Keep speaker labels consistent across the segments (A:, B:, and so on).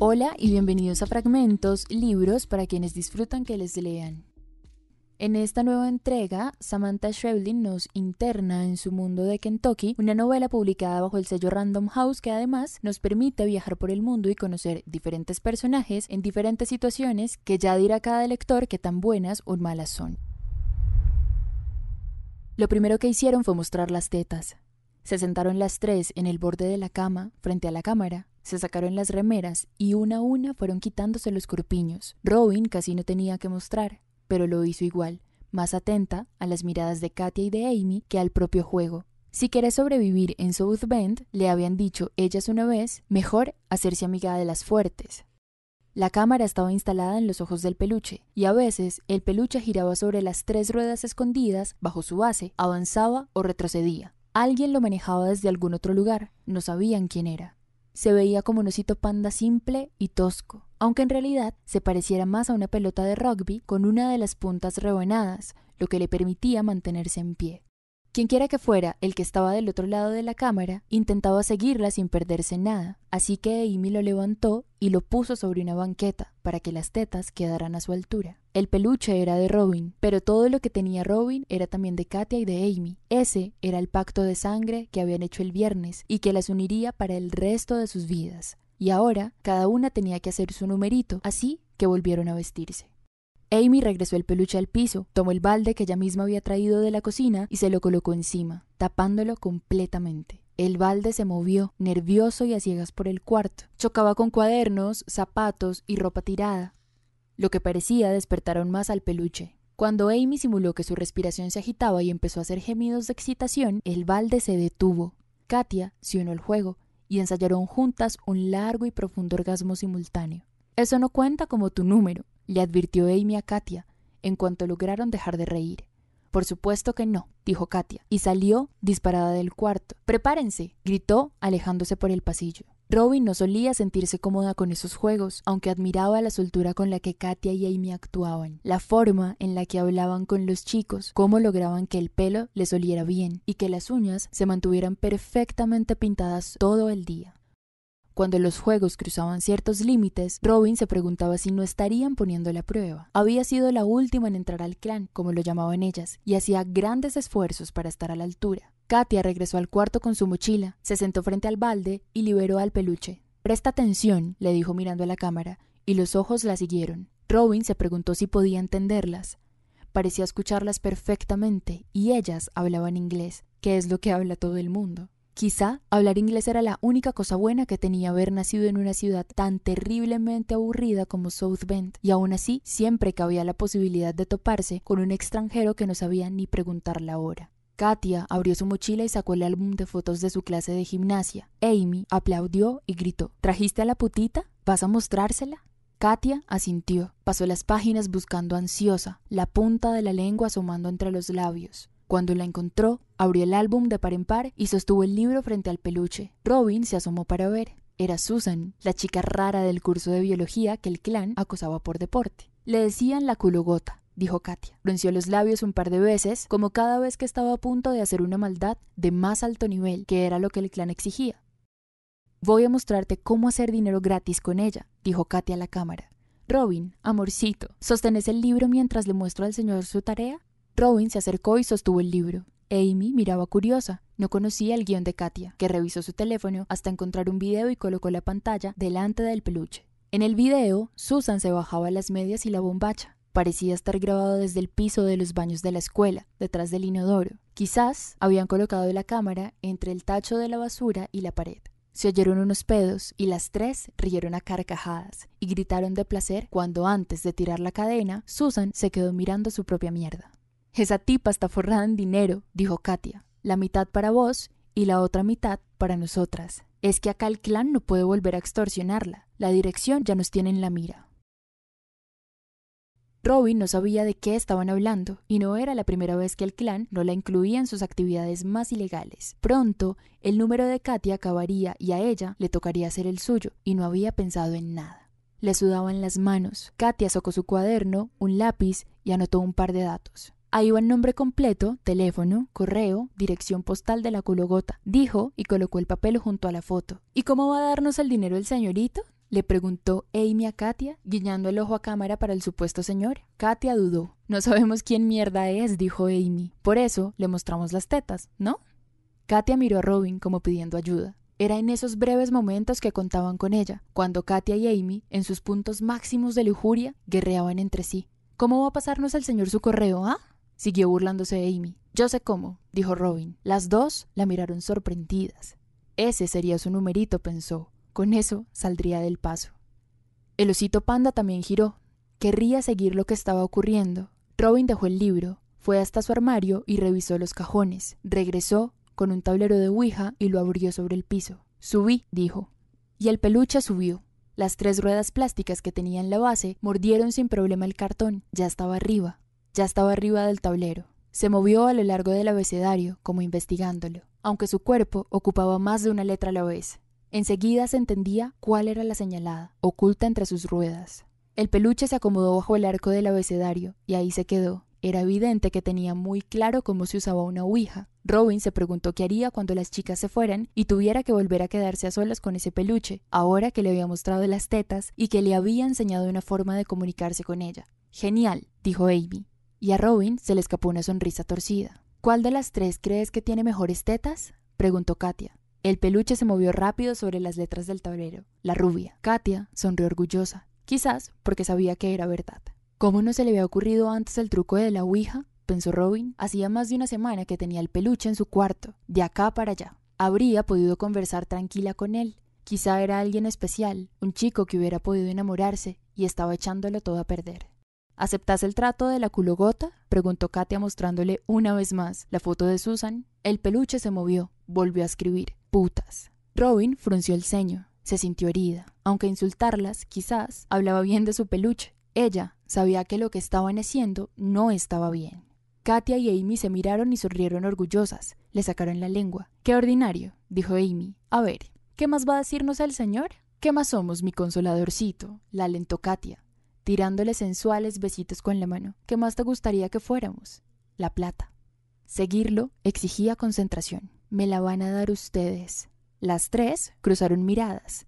A: Hola y bienvenidos a Fragmentos, libros para quienes disfrutan que les lean. En esta nueva entrega, Samantha Schweblin nos interna en su mundo de Kentucky, una novela publicada bajo el sello Random House que además nos permite viajar por el mundo y conocer diferentes personajes en diferentes situaciones que ya dirá cada lector que tan buenas o malas son. Lo primero que hicieron fue mostrar las tetas. Se sentaron las tres en el borde de la cama, frente a la cámara, se sacaron las remeras y una a una fueron quitándose los corpiños. Robin casi no tenía que mostrar, pero lo hizo igual, más atenta a las miradas de Katia y de Amy que al propio juego. Si querés sobrevivir en South Bend, le habían dicho ellas una vez, mejor hacerse amiga de las fuertes. La cámara estaba instalada en los ojos del peluche, y a veces el peluche giraba sobre las tres ruedas escondidas bajo su base, avanzaba o retrocedía. Alguien lo manejaba desde algún otro lugar, no sabían quién era se veía como un osito panda simple y tosco, aunque en realidad se pareciera más a una pelota de rugby con una de las puntas rebanadas, lo que le permitía mantenerse en pie. Quienquiera que fuera el que estaba del otro lado de la cámara, intentaba seguirla sin perderse nada, así que Amy lo levantó y lo puso sobre una banqueta para que las tetas quedaran a su altura. El peluche era de Robin, pero todo lo que tenía Robin era también de Katia y de Amy. Ese era el pacto de sangre que habían hecho el viernes y que las uniría para el resto de sus vidas. Y ahora cada una tenía que hacer su numerito, así que volvieron a vestirse. Amy regresó el peluche al piso, tomó el balde que ella misma había traído de la cocina y se lo colocó encima, tapándolo completamente. El balde se movió, nervioso y a ciegas por el cuarto. Chocaba con cuadernos, zapatos y ropa tirada, lo que parecía despertar aún más al peluche. Cuando Amy simuló que su respiración se agitaba y empezó a hacer gemidos de excitación, el balde se detuvo. Katia se unió al juego y ensayaron juntas un largo y profundo orgasmo simultáneo. Eso no cuenta como tu número, le advirtió Amy a Katia, en cuanto lograron dejar de reír. Por supuesto que no, dijo Katia, y salió disparada del cuarto. Prepárense, gritó, alejándose por el pasillo. Robin no solía sentirse cómoda con esos juegos, aunque admiraba la soltura con la que Katia y Amy actuaban, la forma en la que hablaban con los chicos, cómo lograban que el pelo les oliera bien y que las uñas se mantuvieran perfectamente pintadas todo el día. Cuando los juegos cruzaban ciertos límites, Robin se preguntaba si no estarían poniendo la prueba. Había sido la última en entrar al clan, como lo llamaban ellas, y hacía grandes esfuerzos para estar a la altura. Katia regresó al cuarto con su mochila, se sentó frente al balde y liberó al peluche. Presta atención, le dijo mirando a la cámara, y los ojos la siguieron. Robin se preguntó si podía entenderlas. Parecía escucharlas perfectamente, y ellas hablaban inglés, que es lo que habla todo el mundo. Quizá hablar inglés era la única cosa buena que tenía haber nacido en una ciudad tan terriblemente aburrida como South Bend, y aún así siempre cabía la posibilidad de toparse con un extranjero que no sabía ni preguntar la hora. Katia abrió su mochila y sacó el álbum de fotos de su clase de gimnasia. Amy aplaudió y gritó ¿Trajiste a la putita? ¿Vas a mostrársela? Katia asintió. Pasó las páginas buscando ansiosa, la punta de la lengua asomando entre los labios. Cuando la encontró, abrió el álbum de par en par y sostuvo el libro frente al peluche. Robin se asomó para ver. Era Susan, la chica rara del curso de biología que el clan acosaba por deporte. Le decían la culogota, dijo Katia. Frunció los labios un par de veces, como cada vez que estaba a punto de hacer una maldad de más alto nivel, que era lo que el clan exigía. Voy a mostrarte cómo hacer dinero gratis con ella, dijo Katia a la cámara. Robin, amorcito, ¿sostenés el libro mientras le muestro al señor su tarea? Robin se acercó y sostuvo el libro. Amy miraba curiosa. No conocía el guion de Katia, que revisó su teléfono hasta encontrar un video y colocó la pantalla delante del peluche. En el video, Susan se bajaba las medias y la bombacha. Parecía estar grabado desde el piso de los baños de la escuela, detrás del inodoro. Quizás habían colocado la cámara entre el tacho de la basura y la pared. Se oyeron unos pedos y las tres rieron a carcajadas y gritaron de placer cuando antes de tirar la cadena, Susan se quedó mirando su propia mierda. Esa tipa está forrada en dinero, dijo Katia. La mitad para vos y la otra mitad para nosotras. Es que acá el clan no puede volver a extorsionarla. La dirección ya nos tiene en la mira. Robin no sabía de qué estaban hablando, y no era la primera vez que el clan no la incluía en sus actividades más ilegales. Pronto, el número de Katia acabaría y a ella le tocaría hacer el suyo, y no había pensado en nada. Le sudaban las manos. Katia sacó su cuaderno, un lápiz y anotó un par de datos. Ahí va el nombre completo, teléfono, correo, dirección postal de la culogota, dijo y colocó el papel junto a la foto. ¿Y cómo va a darnos el dinero el señorito? le preguntó Amy a Katia, guiñando el ojo a cámara para el supuesto señor. Katia dudó. No sabemos quién mierda es, dijo Amy. Por eso le mostramos las tetas, ¿no? Katia miró a Robin como pidiendo ayuda. Era en esos breves momentos que contaban con ella, cuando Katia y Amy, en sus puntos máximos de lujuria, guerreaban entre sí. ¿Cómo va a pasarnos el señor su correo, ah? Siguió burlándose Amy. Yo sé cómo, dijo Robin. Las dos la miraron sorprendidas. Ese sería su numerito, pensó. Con eso saldría del paso. El osito panda también giró. Querría seguir lo que estaba ocurriendo. Robin dejó el libro, fue hasta su armario y revisó los cajones. Regresó con un tablero de Ouija y lo abrió sobre el piso. Subí, dijo. Y el peluche subió. Las tres ruedas plásticas que tenía en la base mordieron sin problema el cartón. Ya estaba arriba. Ya estaba arriba del tablero. Se movió a lo largo del abecedario, como investigándolo, aunque su cuerpo ocupaba más de una letra a la vez. Enseguida se entendía cuál era la señalada, oculta entre sus ruedas. El peluche se acomodó bajo el arco del abecedario, y ahí se quedó. Era evidente que tenía muy claro cómo se usaba una ouija. Robin se preguntó qué haría cuando las chicas se fueran y tuviera que volver a quedarse a solas con ese peluche, ahora que le había mostrado las tetas y que le había enseñado una forma de comunicarse con ella. Genial, dijo Amy. Y a Robin se le escapó una sonrisa torcida. ¿Cuál de las tres crees que tiene mejores tetas? preguntó Katia. El peluche se movió rápido sobre las letras del tablero. La rubia. Katia sonrió orgullosa, quizás porque sabía que era verdad. ¿Cómo no se le había ocurrido antes el truco de la Ouija? pensó Robin. Hacía más de una semana que tenía el peluche en su cuarto, de acá para allá. Habría podido conversar tranquila con él. Quizá era alguien especial, un chico que hubiera podido enamorarse y estaba echándolo todo a perder. ¿Aceptas el trato de la culogota? preguntó Katia mostrándole una vez más la foto de Susan. El peluche se movió, volvió a escribir putas. Robin frunció el ceño, se sintió herida. Aunque insultarlas, quizás, hablaba bien de su peluche. Ella sabía que lo que estaban haciendo no estaba bien. Katia y Amy se miraron y sonrieron orgullosas. Le sacaron la lengua. Qué ordinario, dijo Amy. A ver, ¿qué más va a decirnos el señor? ¿Qué más somos, mi consoladorcito? la alentó Katia, tirándole sensuales besitos con la mano. ¿Qué más te gustaría que fuéramos? La plata. Seguirlo exigía concentración. Me la van a dar ustedes. Las tres cruzaron miradas.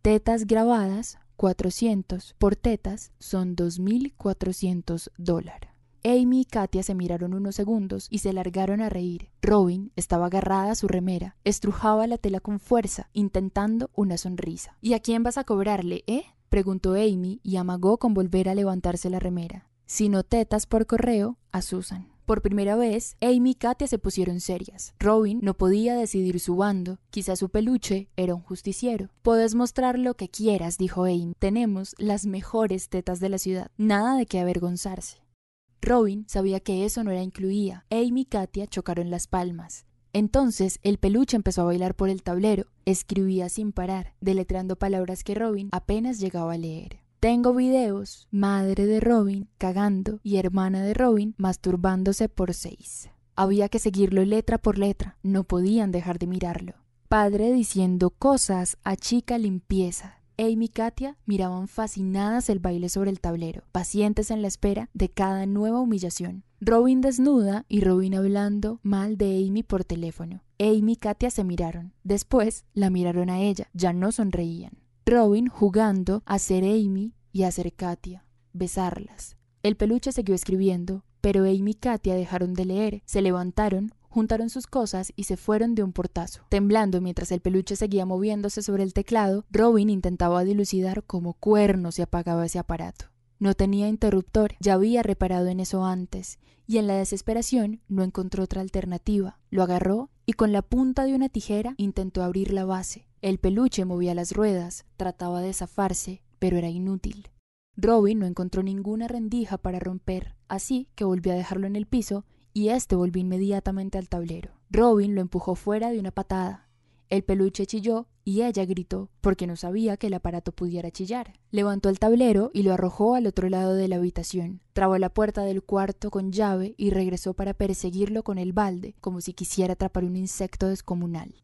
A: Tetas grabadas, 400 por tetas son 2.400 dólares. Amy y Katia se miraron unos segundos y se largaron a reír. Robin estaba agarrada a su remera, estrujaba la tela con fuerza, intentando una sonrisa. ¿Y a quién vas a cobrarle, eh? Preguntó Amy y amagó con volver a levantarse la remera. Si no tetas por correo, a Susan. Por primera vez, Amy y Katia se pusieron serias. Robin no podía decidir su bando. Quizá su peluche era un justiciero. Puedes mostrar lo que quieras, dijo Amy. Tenemos las mejores tetas de la ciudad. Nada de qué avergonzarse. Robin sabía que eso no era incluía. Amy y Katia chocaron las palmas. Entonces el peluche empezó a bailar por el tablero. Escribía sin parar, deletreando palabras que Robin apenas llegaba a leer. Tengo videos, madre de Robin cagando y hermana de Robin masturbándose por seis. Había que seguirlo letra por letra, no podían dejar de mirarlo. Padre diciendo cosas a chica limpieza. Amy y Katia miraban fascinadas el baile sobre el tablero, pacientes en la espera de cada nueva humillación. Robin desnuda y Robin hablando mal de Amy por teléfono. Amy y Katia se miraron. Después la miraron a ella, ya no sonreían. Robin jugando a ser Amy y a ser Katia, besarlas. El peluche siguió escribiendo, pero Amy y Katia dejaron de leer, se levantaron, juntaron sus cosas y se fueron de un portazo. Temblando mientras el peluche seguía moviéndose sobre el teclado, Robin intentaba dilucidar cómo cuerno se apagaba ese aparato. No tenía interruptor, ya había reparado en eso antes, y en la desesperación no encontró otra alternativa. Lo agarró y con la punta de una tijera intentó abrir la base. El peluche movía las ruedas, trataba de zafarse, pero era inútil. Robin no encontró ninguna rendija para romper, así que volvió a dejarlo en el piso y éste volvió inmediatamente al tablero. Robin lo empujó fuera de una patada. El peluche chilló y ella gritó, porque no sabía que el aparato pudiera chillar. Levantó el tablero y lo arrojó al otro lado de la habitación. Trabó la puerta del cuarto con llave y regresó para perseguirlo con el balde, como si quisiera atrapar un insecto descomunal.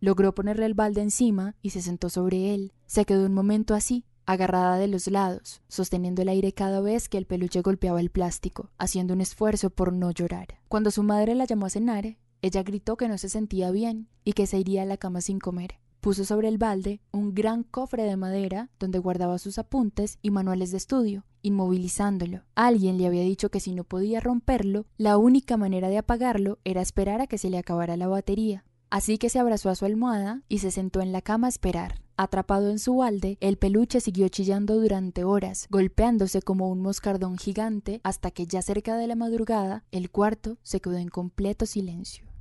A: Logró ponerle el balde encima y se sentó sobre él. Se quedó un momento así, agarrada de los lados, sosteniendo el aire cada vez que el peluche golpeaba el plástico, haciendo un esfuerzo por no llorar. Cuando su madre la llamó a cenar, ella gritó que no se sentía bien y que se iría a la cama sin comer. Puso sobre el balde un gran cofre de madera donde guardaba sus apuntes y manuales de estudio, inmovilizándolo. Alguien le había dicho que si no podía romperlo, la única manera de apagarlo era esperar a que se le acabara la batería. Así que se abrazó a su almohada y se sentó en la cama a esperar. Atrapado en su balde, el peluche siguió chillando durante horas, golpeándose como un moscardón gigante, hasta que ya cerca de la madrugada, el cuarto se quedó en completo silencio.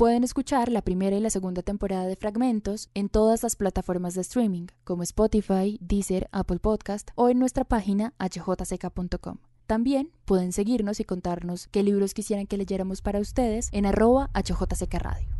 A: Pueden escuchar la primera y la segunda temporada de Fragmentos en todas las plataformas de streaming, como Spotify, Deezer, Apple Podcast o en nuestra página hjck.com. También pueden seguirnos y contarnos qué libros quisieran que leyéramos para ustedes en arroba HJCK Radio.